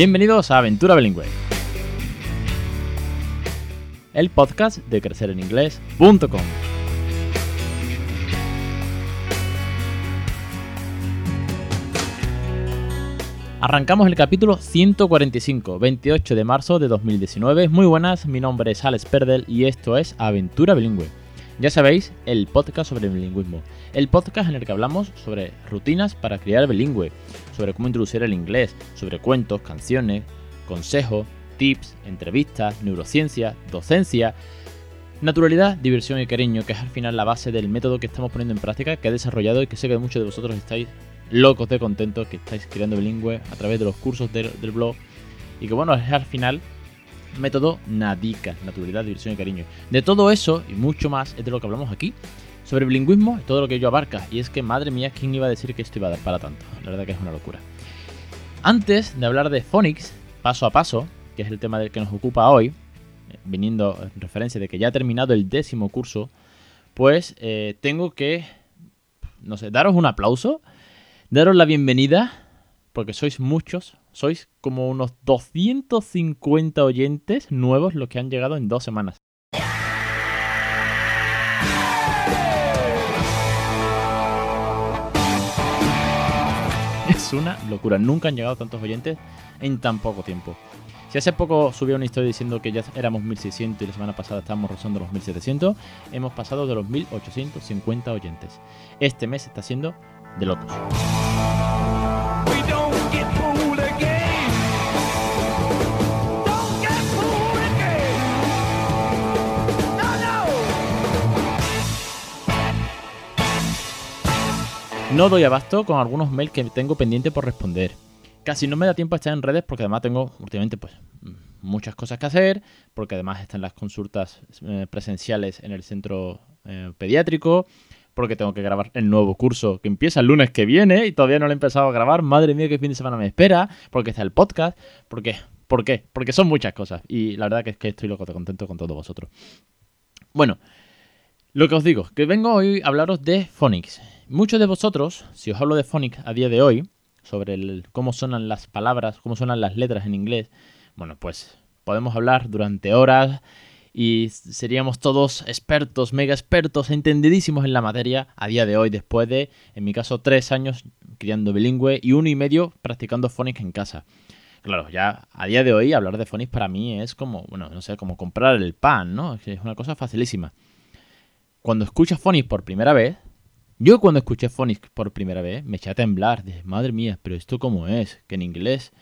Bienvenidos a Aventura Bilingüe, el podcast de crecereninglés.com. Arrancamos el capítulo 145, 28 de marzo de 2019. Muy buenas, mi nombre es Alex Perdel y esto es Aventura Bilingüe. Ya sabéis, el podcast sobre el bilingüismo. El podcast en el que hablamos sobre rutinas para criar bilingüe, sobre cómo introducir el inglés, sobre cuentos, canciones, consejos, tips, entrevistas, neurociencia, docencia, naturalidad, diversión y cariño, que es al final la base del método que estamos poniendo en práctica, que he desarrollado y que sé que muchos de vosotros estáis locos de contentos, que estáis creando bilingüe a través de los cursos del, del blog. Y que bueno, es al final método Nadica, naturalidad, diversión y cariño. De todo eso y mucho más es de lo que hablamos aquí. Sobre bilingüismo y todo lo que ello abarca. Y es que, madre mía, ¿quién iba a decir que esto iba a dar para tanto? La verdad que es una locura. Antes de hablar de Phonics, paso a paso, que es el tema del que nos ocupa hoy, viniendo en referencia de que ya ha terminado el décimo curso, pues eh, tengo que, no sé, daros un aplauso, daros la bienvenida, porque sois muchos, sois como unos 250 oyentes nuevos los que han llegado en dos semanas. Es una locura, nunca han llegado tantos oyentes en tan poco tiempo. Si hace poco subí una historia diciendo que ya éramos 1600 y la semana pasada estábamos rozando los 1700, hemos pasado de los 1850 oyentes. Este mes está siendo de locos. No. Doy abasto con algunos mails que tengo pendiente por responder. Casi no me da tiempo a estar en redes porque además tengo últimamente pues muchas cosas que hacer, porque además están las consultas eh, presenciales en el centro eh, pediátrico, porque tengo que grabar el nuevo curso que empieza el lunes que viene y todavía no lo he empezado a grabar. Madre mía, qué fin de semana me espera, porque está el podcast, porque ¿Por qué? Porque son muchas cosas y la verdad que es que estoy loco de contento con todos vosotros. Bueno, lo que os digo, que vengo hoy a hablaros de Phonics. Muchos de vosotros, si os hablo de Phonics a día de hoy, sobre el- cómo sonan las palabras, cómo sonan las letras en inglés, bueno, pues podemos hablar durante horas y seríamos todos expertos, mega expertos, entendidísimos en la materia a día de hoy, después de, en mi caso, tres años criando bilingüe y uno y medio practicando Phonics en casa. Claro, ya a día de hoy hablar de Phonics para mí es como, bueno, no sé, como comprar el pan, ¿no? Es una cosa facilísima. Cuando escuchas Phonics por primera vez, yo cuando escuché Phonics por primera vez me eché a temblar. Dije, madre mía, pero esto cómo es? Que en inglés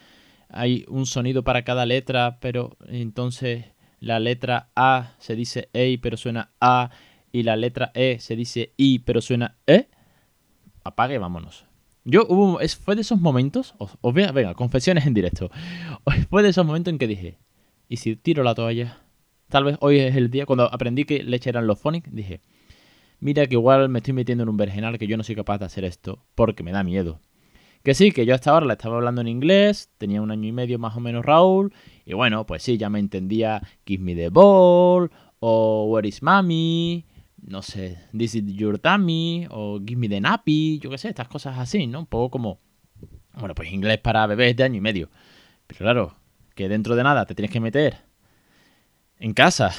hay un sonido para cada letra, pero entonces la letra A se dice EI, pero suena A, y la letra E se dice I, pero suena E. Apague, vámonos. Yo hubo, fue de esos momentos, venga, confesiones en directo. Fue de esos momentos en que dije, ¿y si tiro la toalla? Tal vez hoy es el día, cuando aprendí que leche eran los phonics, dije, mira que igual me estoy metiendo en un vergenal que yo no soy capaz de hacer esto porque me da miedo. Que sí, que yo hasta ahora la estaba hablando en inglés, tenía un año y medio más o menos Raúl, y bueno, pues sí, ya me entendía Give me the ball, o Where is mommy, no sé, This is your tummy, o Give me the nappy, yo qué sé, estas cosas así, ¿no? Un poco como, bueno, pues inglés para bebés de año y medio. Pero claro, que dentro de nada te tienes que meter en casa,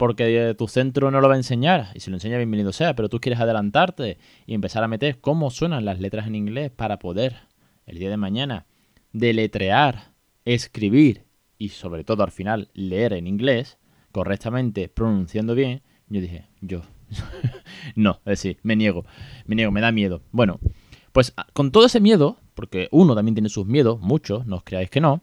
porque tu centro no lo va a enseñar, y si lo enseña, bienvenido sea, pero tú quieres adelantarte y empezar a meter cómo suenan las letras en inglés para poder, el día de mañana, deletrear, escribir y sobre todo al final leer en inglés correctamente, pronunciando bien, yo dije, yo, no, es decir, me niego, me niego, me da miedo. Bueno, pues a- con todo ese miedo, porque uno también tiene sus miedos, muchos, no os creáis que no,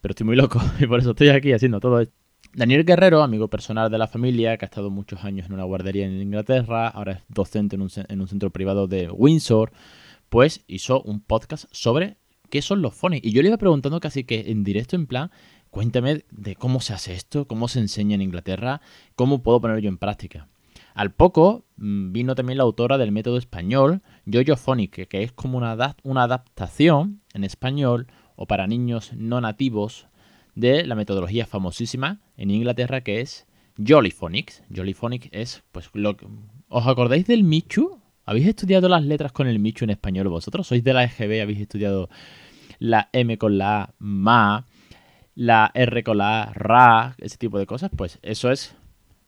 pero estoy muy loco y por eso estoy aquí haciendo todo esto. Daniel Guerrero, amigo personal de la familia, que ha estado muchos años en una guardería en Inglaterra, ahora es docente en un, ce- en un centro privado de Windsor, pues hizo un podcast sobre qué son los phonics. Y yo le iba preguntando casi que en directo, en plan, cuéntame de cómo se hace esto, cómo se enseña en Inglaterra, cómo puedo ponerlo en práctica. Al poco mm, vino también la autora del método español, Jojo Phonic, que- es como una adaptación en español o para niños no nativos de la metodología famosísima en Inglaterra que es Jollyphonics. Jollyphonics es, pues, lo que... ¿Os acordáis del Michu? ¿Habéis estudiado las letras con el Michu en español vosotros? ¿Sois de la EGB? ¿Habéis estudiado la M con la A, ma, la R con la A, ra, ese tipo de cosas, pues eso es,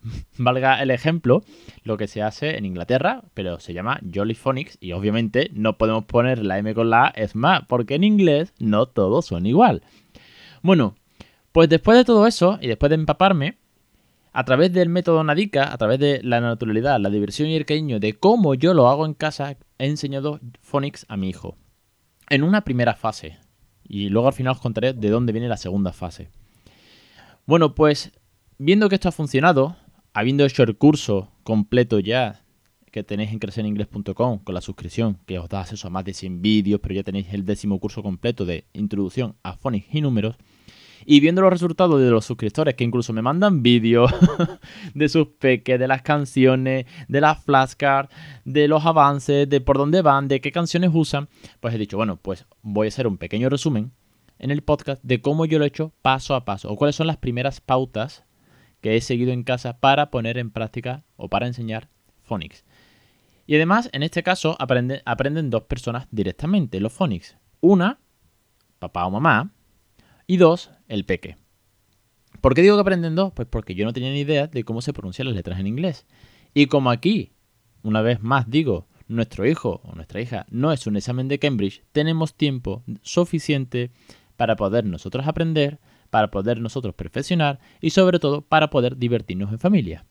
valga el ejemplo, lo que se hace en Inglaterra, pero se llama Jolly Phonics y obviamente no podemos poner la M con la A, es más, porque en inglés no todos son igual. Bueno, pues después de todo eso y después de empaparme, a través del método Nadika, a través de la naturalidad, la diversión y el cariño de cómo yo lo hago en casa, he enseñado Phonics a mi hijo. En una primera fase. Y luego al final os contaré de dónde viene la segunda fase. Bueno, pues viendo que esto ha funcionado, habiendo hecho el curso completo ya que tenéis en crecereningles.com con la suscripción, que os da acceso a más de 100 vídeos, pero ya tenéis el décimo curso completo de introducción a Phonics y números, y viendo los resultados de los suscriptores que incluso me mandan vídeos de sus peques, de las canciones, de las flashcards, de los avances, de por dónde van, de qué canciones usan, pues he dicho, bueno, pues voy a hacer un pequeño resumen en el podcast de cómo yo lo he hecho paso a paso o cuáles son las primeras pautas que he seguido en casa para poner en práctica o para enseñar Phonics. Y además, en este caso, aprende- aprenden dos personas directamente los Phonics. Una, papá o mamá, y dos, el peque. ¿Por qué digo que aprenden dos? Pues porque yo no tenía ni idea de cómo se pronuncian las letras en inglés. Y como aquí, una vez más digo, nuestro hijo o nuestra hija no es un examen de Cambridge, tenemos tiempo suficiente para poder nosotros aprender, para poder nosotros perfeccionar y sobre todo para poder divertirnos en familia.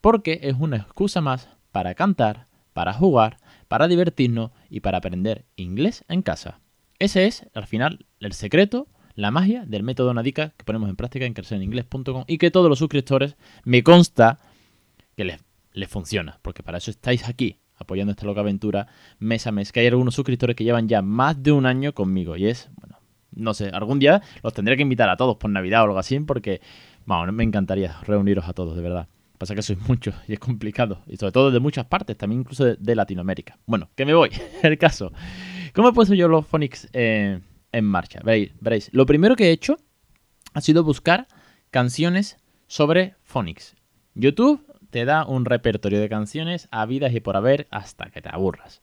Porque es una excusa más para cantar, para jugar, para divertirnos y para aprender inglés en casa. Ese es, al final, el secreto la magia del método Nadika que ponemos en práctica en crecereningles.com y que todos los suscriptores me consta que les, les funciona, porque para eso estáis aquí apoyando esta loca aventura mes a mes, que hay algunos suscriptores que llevan ya más de un año conmigo y es, bueno, no sé, algún día los tendré que invitar a todos por Navidad o algo así porque, bueno, me encantaría reuniros a todos, de verdad. Pasa que sois muchos y es complicado. Y sobre todo de muchas partes, también incluso de, de Latinoamérica. Bueno, que me voy. El caso. ¿Cómo he puesto yo los Phonics eh, en marcha? Veréis, veréis. Lo primero que he hecho ha sido buscar canciones sobre Phonics. YouTube te da un repertorio de canciones habidas y por haber hasta que te aburras.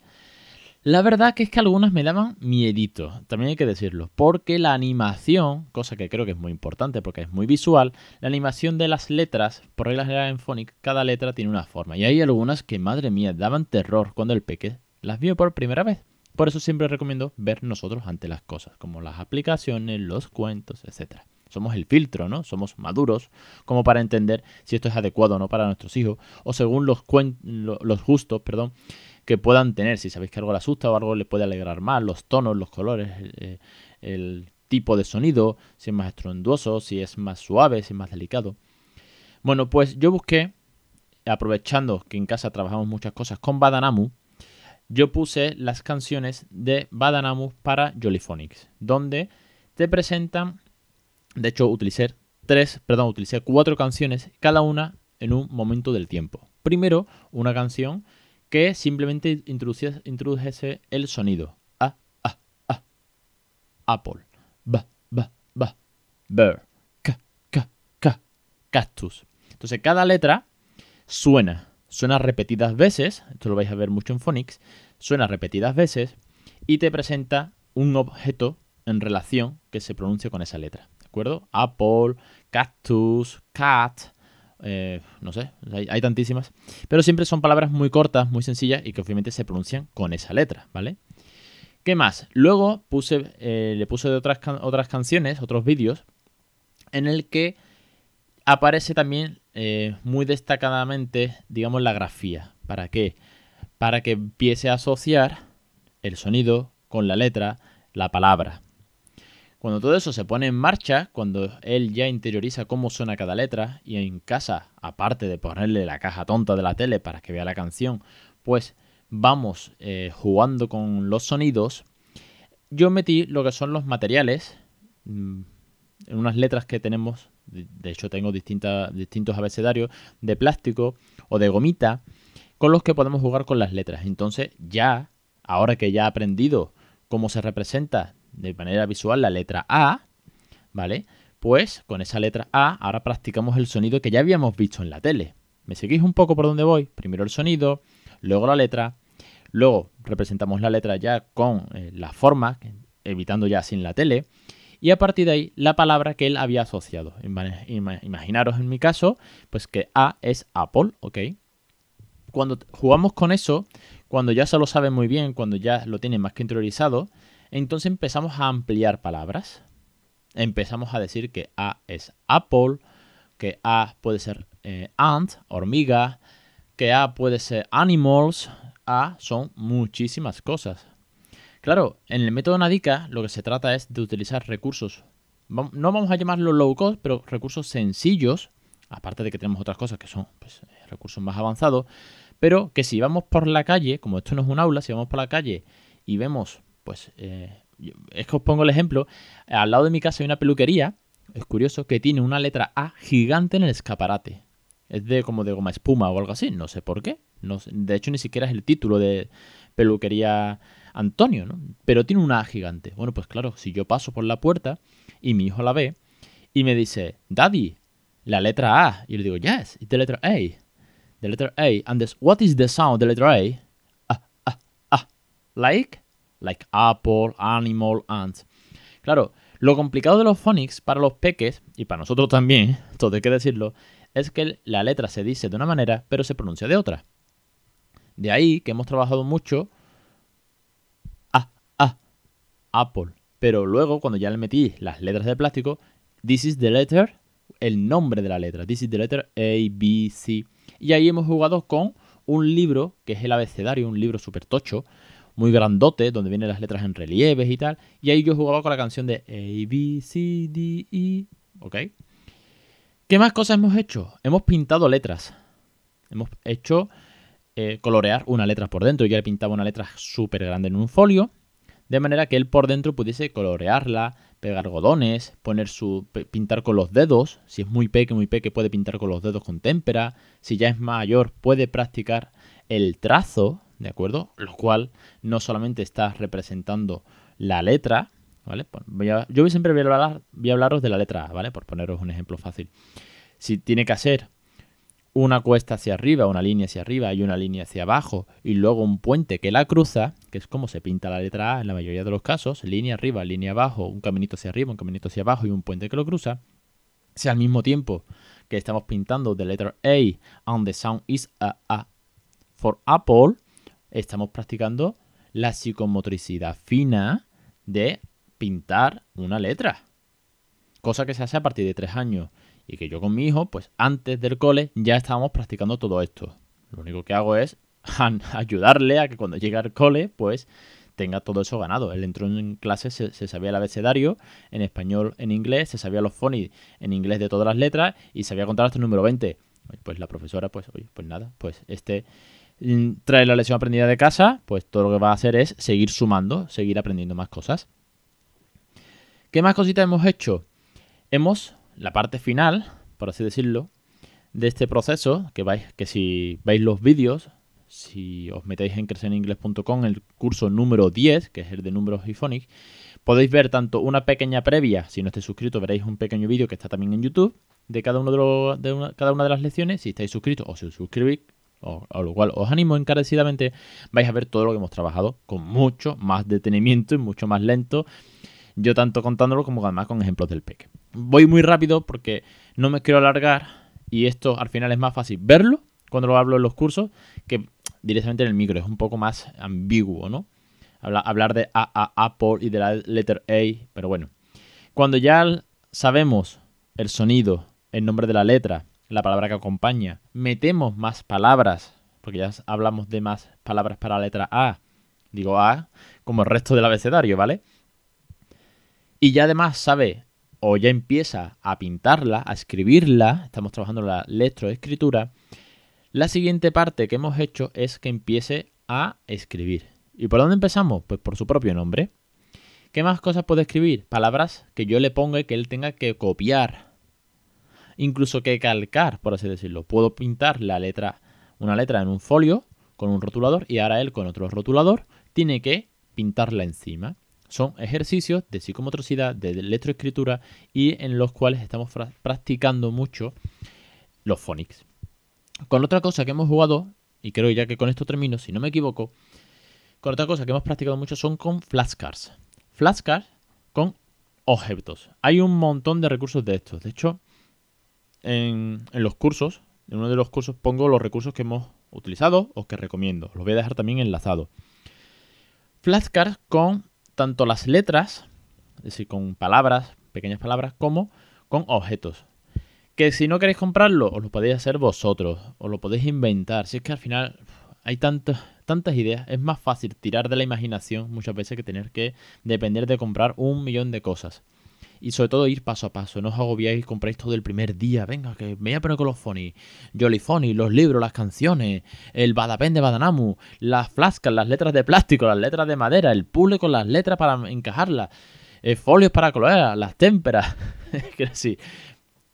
La verdad que es que algunas me daban miedito, también hay que decirlo, porque la animación, cosa que creo que es muy importante porque es muy visual, la animación de las letras, por reglas generales en Phonics, cada letra tiene una forma. Y hay algunas que, madre mía, daban terror cuando el peque las vio por primera vez. Por eso siempre recomiendo ver nosotros ante las cosas, como las aplicaciones, los cuentos, etc. Somos el filtro, ¿no? Somos maduros como para entender si esto es adecuado o no para nuestros hijos, o según los, los gustos, perdón, que puedan tener. Si sabéis que algo le asusta o algo le puede alegrar más, los tonos, los colores, eh, el tipo de sonido, si es más estruendoso, si es más suave, si es más delicado. Bueno, pues yo busqué, aprovechando que en casa trabajamos muchas cosas con Badanamu, yo puse las canciones de Badanamu para Jollyphonics, donde te presentan, de hecho utilicé tres, perdón, utilicé cuatro canciones, cada una en un momento del tiempo. Primero, una canción que simplemente introdujese el sonido. A, a, a. Apple. Ba, ba, ba. Bear. Ca, ca, ca. Cactus. Entonces cada letra suena. Suena repetidas veces. Esto lo vais a ver mucho en Phonics. Suena repetidas veces y te presenta un objeto en relación que se pronuncia con esa letra. ¿De acuerdo? Apple, cactus, cat, eh, no sé, hay, hay tantísimas. Pero siempre son palabras muy cortas, muy sencillas y que obviamente se pronuncian con esa letra, ¿vale? ¿Qué más? Luego puse, eh, le puse de otras, otras canciones, otros vídeos, en el que aparece también eh, muy destacadamente, digamos, la grafía. ¿Para qué? Para que empiece a asociar el sonido con la letra, la palabra. Cuando todo eso se pone en marcha, cuando él ya interioriza cómo suena cada letra y en casa, aparte de ponerle la caja tonta de la tele para que vea la canción, pues vamos eh, jugando con los sonidos, yo metí lo que son los materiales, mm, en unas letras que tenemos, de hecho tengo distintos abecedarios de plástico o de gomita, con los que podemos jugar con las letras. Entonces ya, ahora que ya he aprendido cómo se representa de manera visual la letra A, ¿vale? Pues con esa letra A ahora practicamos el sonido que ya habíamos visto en la tele. ¿Me seguís un poco por dónde voy? Primero el sonido, luego la letra, luego representamos la letra ya con eh, la forma, evitando ya sin la tele. Y a partir de ahí, la palabra que él había asociado. Ima- ima- Imaginaros en mi caso, pues que A es Apple, ¿ok? Cuando jugamos con eso, cuando ya se lo sabe muy bien, cuando ya lo tiene más que interiorizado, entonces empezamos a ampliar palabras. Empezamos a decir que A es Apple, que A puede ser eh, ant, hormiga, que A puede ser animals, A son muchísimas cosas. Claro, en el método Nadica lo que se trata es de utilizar recursos, no vamos a llamarlo low cost, pero recursos sencillos, aparte de que tenemos otras cosas que son pues, eh, recursos más avanzados, pero que si vamos por la calle, como esto no es un aula, si vamos por la calle y vemos, pues, eh, es que os pongo el ejemplo, al lado de mi casa hay una peluquería, es curioso, que tiene una letra A gigante en el escaparate. Es de como de goma espuma o algo así, no sé por qué. No de hecho, ni siquiera es el título de peluquería Antonio, ¿no? Pero tiene una A gigante. Bueno, pues claro, si yo paso por la puerta y mi hijo la ve y me dice, Daddy, la letra A. Y le digo, yes, it's the letter A. The letter A. And what is the sound the letter A? Ah, ah, ah. Like? Like apple, animal, ant. Claro, lo complicado de los phonics para los peques, y para nosotros también, todo hay que decirlo, es que la letra se dice de una manera, pero se pronuncia de otra. De ahí que hemos trabajado mucho Apple. Pero luego, cuando ya le metí las letras de plástico, this is the letter, el nombre de la letra. This is the letter A, B, C. Y ahí hemos jugado con un libro, que es el abecedario, un libro súper tocho, muy grandote, donde vienen las letras en relieves y tal. Y ahí yo jugaba con la canción de A, B, C, D, E. ¿Ok? ¿Qué más cosas hemos hecho? Hemos pintado letras. Hemos hecho eh, colorear una letra por dentro. Yo le pintaba una letra súper grande en un folio, de manera que él por dentro pudiese colorearla, pegar algodones, poner su pintar con los dedos. Si es muy peque, muy peque, puede pintar con los dedos con témpera. Si ya es mayor, puede practicar el trazo, ¿de acuerdo? Lo cual no solamente está representando la letra, ¿vale? Yo siempre voy a, voy a hablaros de la letra ¿vale? Por poneros un ejemplo fácil. Si tiene que hacer una cuesta hacia arriba, una línea hacia arriba y una línea hacia abajo, y luego un puente que la cruza, que es como se pinta la letra A en la mayoría de los casos, línea arriba, línea abajo, un caminito hacia arriba, un caminito hacia abajo y un puente que lo cruza, si al mismo tiempo que estamos pintando the letter A and the sound is a, a for Apple, estamos practicando la psicomotricidad fina de pintar una letra. Cosa que se hace a partir de tres años. Y que yo con mi hijo, pues antes del cole, ya estábamos practicando todo esto. Lo único que hago es ayudarle a que cuando llegue al cole, pues tenga todo eso ganado. Él entró en clase, se, sabía el abecedario, en español, en inglés, se sabía los phonics en inglés de todas las letras y sabía contar hasta el número 20. Pues la profesora, pues, oye, pues nada, pues este mm, trae la lección aprendida de casa, pues todo lo que va a hacer es seguir sumando, seguir aprendiendo más cosas. ¿Qué más cositas hemos hecho? Hemos, la parte final, por así decirlo, de este proceso, que vais, que si veis los vídeos, si os metéis en crecereningles.com, el curso número 10, que es el de números y podéis ver tanto una pequeña previa, si no estáis suscritos veréis un pequeño vídeo que está también en YouTube, de cada, uno de, los- una, cada una de las lecciones, si estáis suscritos o si os suscribís, o, a lo cual os animo encarecidamente, vais a ver todo lo que hemos trabajado con mucho más detenimiento y mucho más lento, yo tanto contándolo como además con ejemplos del PEC. Voy muy rápido porque no me quiero alargar y esto al final es más fácil verlo cuando lo hablo en los cursos que directamente en el micro. Es un poco más ambiguo, ¿no? Habla- hablar de A, A, Apple y de la letter A, pero bueno. Cuando ya sabemos el sonido, el nombre de la letra, la palabra que acompaña, metemos más palabras, porque ya hablamos de más palabras para la letra A, digo A, como el resto del abecedario, ¿vale? Y ya además sabe o ya empieza a pintarla, a escribirla, estamos trabajando la lectoescritura, la siguiente parte que hemos hecho es que empiece a escribir. ¿Y por dónde empezamos? Pues por su propio nombre. ¿Qué más cosas puede escribir? Palabras que yo le ponga y que él tenga que copiar. Incluso que calcar, por así decirlo. Puedo pintar la letra, una letra en un folio con un rotulador y ahora él con otro rotulador tiene que pintarla encima. Son ejercicios de psicomotricidad, de electroescritura y en los cuales estamos practicando mucho los phonics. Con otra cosa que hemos jugado, y creo ya que con esto termino, si no me equivoco, con otra cosa que hemos practicado mucho son con flashcards. flashcards con objetos. Hay un montón de recursos de estos. De hecho, en, en los cursos, en uno de los cursos pongo los recursos que hemos utilizado o que recomiendo. Los voy a dejar también enlazados. Flashcards con tanto las letras, es decir, con palabras, pequeñas palabras, como con objetos. Que si no queréis comprarlo, os lo podéis hacer vosotros, os lo podéis inventar. Si es que al final hay tantas, tantas ideas, es más fácil tirar de la imaginación muchas veces que tener que depender de comprar un millón de cosas. Y sobre todo ir paso a paso, no os agobiáis compráis todo el primer día. Venga, que me voy a poner con los phonies, Jollyphony, los libros, las canciones, el Badapén de Badanamu, las flascas, las letras de plástico, las letras de madera, el puzzle con las letras para encajarlas, eh, folios para colorear, las témperas. sí.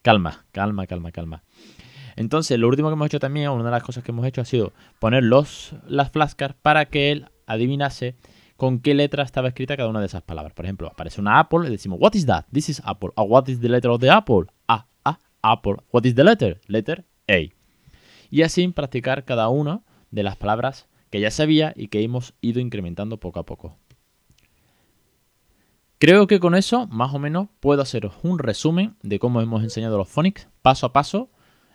Calma, calma, calma, calma. Entonces, lo último que hemos hecho también, una de las cosas que hemos hecho ha sido poner los, las flashcards para que él adivinase con qué letra estaba escrita cada una de esas palabras. Por ejemplo, aparece una Apple y decimos, What is that? This is Apple. Ah, what is the letter of the Apple? Ah, ah, Apple. What is the letter? Letter A. Y así practicar cada una de las palabras que ya sabía y que hemos ido incrementando poco a poco. Creo que con eso, más o menos, puedo haceros un resumen de cómo hemos enseñado los phonics paso a paso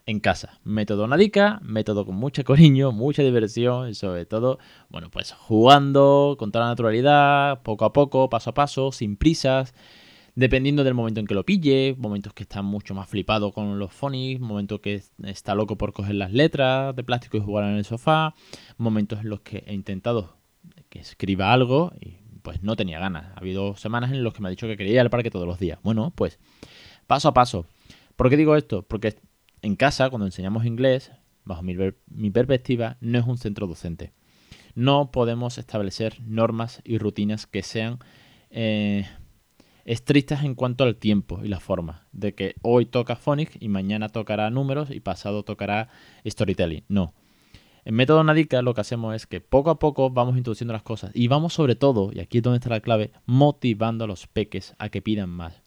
en casa. Método Nadica, método con mucho cariño, mucha diversión y sobre todo, bueno, pues jugando con toda la naturalidad, poco a poco, paso a paso, sin prisas, dependiendo del momento en que lo pille, momentos que está mucho más flipado con los phonics, momentos que está loco por coger las letras de plástico y jugar en el sofá, momentos en los que he intentado que escriba algo y pues no tenía ganas. Ha habido semanas en las que me ha dicho que quería ir al parque todos los días. Bueno, pues paso a paso. ¿Por qué digo esto? Porque en casa, cuando enseñamos inglés, bajo mi, perspectiva, no es un centro docente. No podemos establecer normas y rutinas que sean eh, estrictas en cuanto al tiempo y la forma. De que hoy toca phonics y mañana tocará números y pasado tocará storytelling. No. En método Nadica lo que hacemos es que poco a poco vamos introduciendo las cosas y vamos sobre todo, y aquí es donde está la clave, motivando a los peques a que pidan más.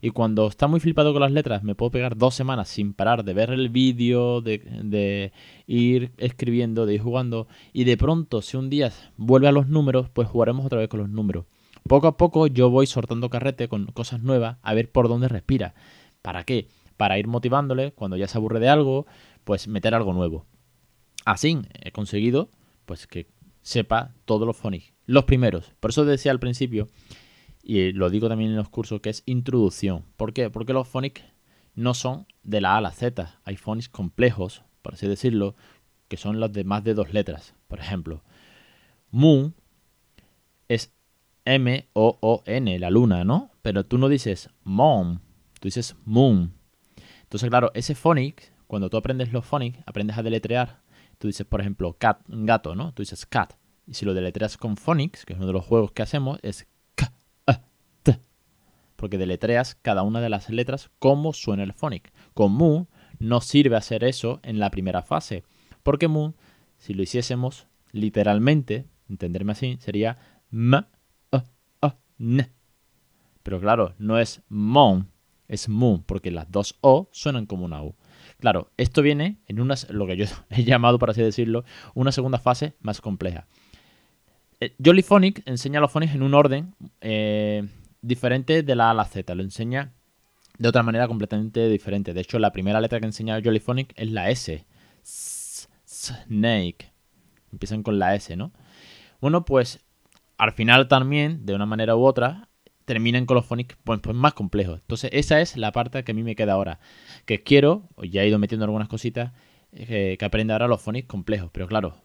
Y cuando está muy flipado con las letras, me puedo pegar dos semanas sin parar de ver el vídeo, de, ir escribiendo, de ir jugando. Y de pronto, si un día vuelve a los números, pues jugaremos otra vez con los números. Poco a poco yo voy sortando carrete con cosas nuevas a ver por dónde respira. ¿Para qué? Para ir motivándole, cuando ya se aburre de algo, pues meter algo nuevo. Así he conseguido pues que sepa todos los phonics. Los primeros. Por eso decía al principio y lo digo también en los cursos, que es introducción. ¿Por qué? Porque los phonics no son de la A a la Z. Hay phonics complejos, por así decirlo, que son los de más de dos letras. Por ejemplo, moon es M-O-O-N, la luna, ¿no? Pero tú no dices mom, tú dices moon. Entonces, claro, ese phonics, cuando tú aprendes los phonics, aprendes a deletrear. Tú dices, por ejemplo, cat, gato, ¿no? Tú dices cat. Y si lo deletreas con phonics, que es uno de los juegos que hacemos, es porque deletreas cada una de las letras como suena el phonic. Con Moon no sirve hacer eso en la primera fase, porque Moon, si lo hiciésemos literalmente, entenderme así, sería M, A, A, N. Pero claro, no es Mon, es Moon, porque las dos O suenan como una U. Claro, esto viene en una, lo que yo he llamado, por así decirlo, una segunda fase más compleja. Eh, Jollyphonic enseña los phonics en un orden eh, diferente de la A a la Z. Lo enseña de otra manera completamente diferente. De hecho, la primera letra que enseña Jollyphonic es la S. Snake. Empiezan con la S, ¿no? Bueno, pues al final también, de una manera u otra, terminan con los phonics pues, pues más complejos. Entonces, esa es la parte que a mí me queda ahora. Que quiero, ya he ido metiendo algunas cositas, eh, que aprenda ahora los phonics complejos. Pero claro,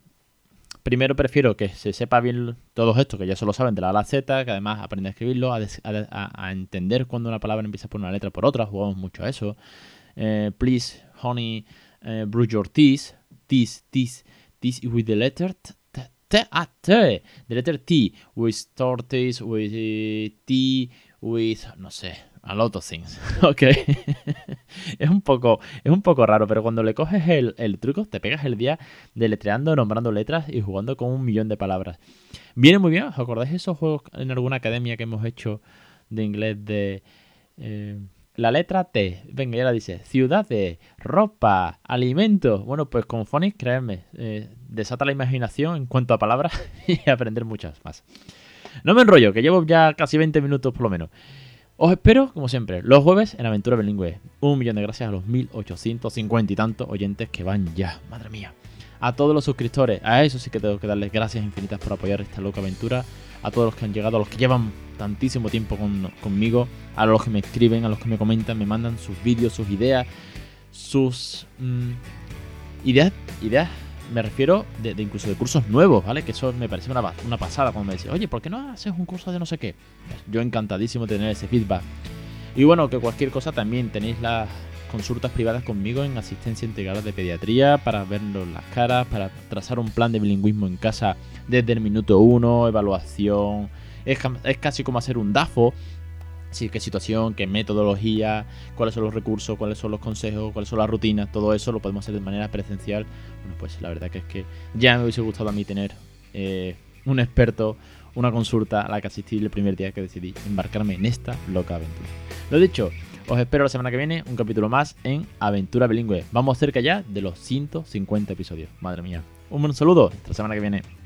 primero prefiero que se sepa bien todos estos, que ya se lo saben de la A Z, que además aprende a escribirlo, a, entender cuando una palabra empieza por una letra por otra, jugamos mucho a eso. Eh, please, honey, eh, brew your teas, teas, teas, teas with the letter t, T, the letter T, with tortoise, with eh, T, with, no sé, a lot of things, ok. es un poco, es un poco raro, pero cuando le coges el, el truco, te pegas el día deletreando, nombrando letras y jugando con un millón de palabras. Viene muy bien, ¿os acordáis esos juegos en alguna academia que hemos hecho de inglés de... eh, la letra T, venga, ya la dice, ciudades, ropa, alimentos. Bueno, pues con Phonics, créanme, eh, desata la imaginación en cuanto a palabras y aprender muchas más. No me enrollo, que llevo ya casi 20 minutos por lo menos. Os espero, como siempre, los jueves en Aventura Bilingüe. Un millón de gracias a los 1850 y tantos oyentes que van ya, madre mía. A todos los suscriptores, a eso sí que tengo que darles gracias infinitas por apoyar esta loca aventura. A todos los que han llegado, a los que llevan tantísimo tiempo con- conmigo, a los que me escriben, a los que me comentan, me mandan sus vídeos, sus ideas, sus mm, ideas, ideas, me refiero de, incluso de cursos nuevos, ¿vale? Que eso me parece una, pa- una pasada cuando me dicen, oye, ¿por qué no haces un curso de no sé qué? Yo encantadísimo de tener ese feedback. Y bueno, que cualquier cosa también tenéis las consultas privadas conmigo en asistencia integrada de pediatría para vernos las caras, para trazar un plan de bilingüismo en casa desde el minuto uno, evaluación. Es, es casi como hacer un DAFO. Sí, qué situación, qué metodología, cuáles son los recursos, cuáles son los consejos, cuáles son las rutinas, todo eso lo podemos hacer de manera presencial. Bueno, pues la verdad que es que ya me hubiese gustado a mí tener eh, un experto, una consulta a la que asistí el primer día que decidí embarcarme en esta loca aventura. Lo dicho, os espero la semana que viene un capítulo más en Aventura Bilingüe. Vamos cerca ya de los 150 episodios. Madre mía. Un buen saludo. Hasta la semana que viene.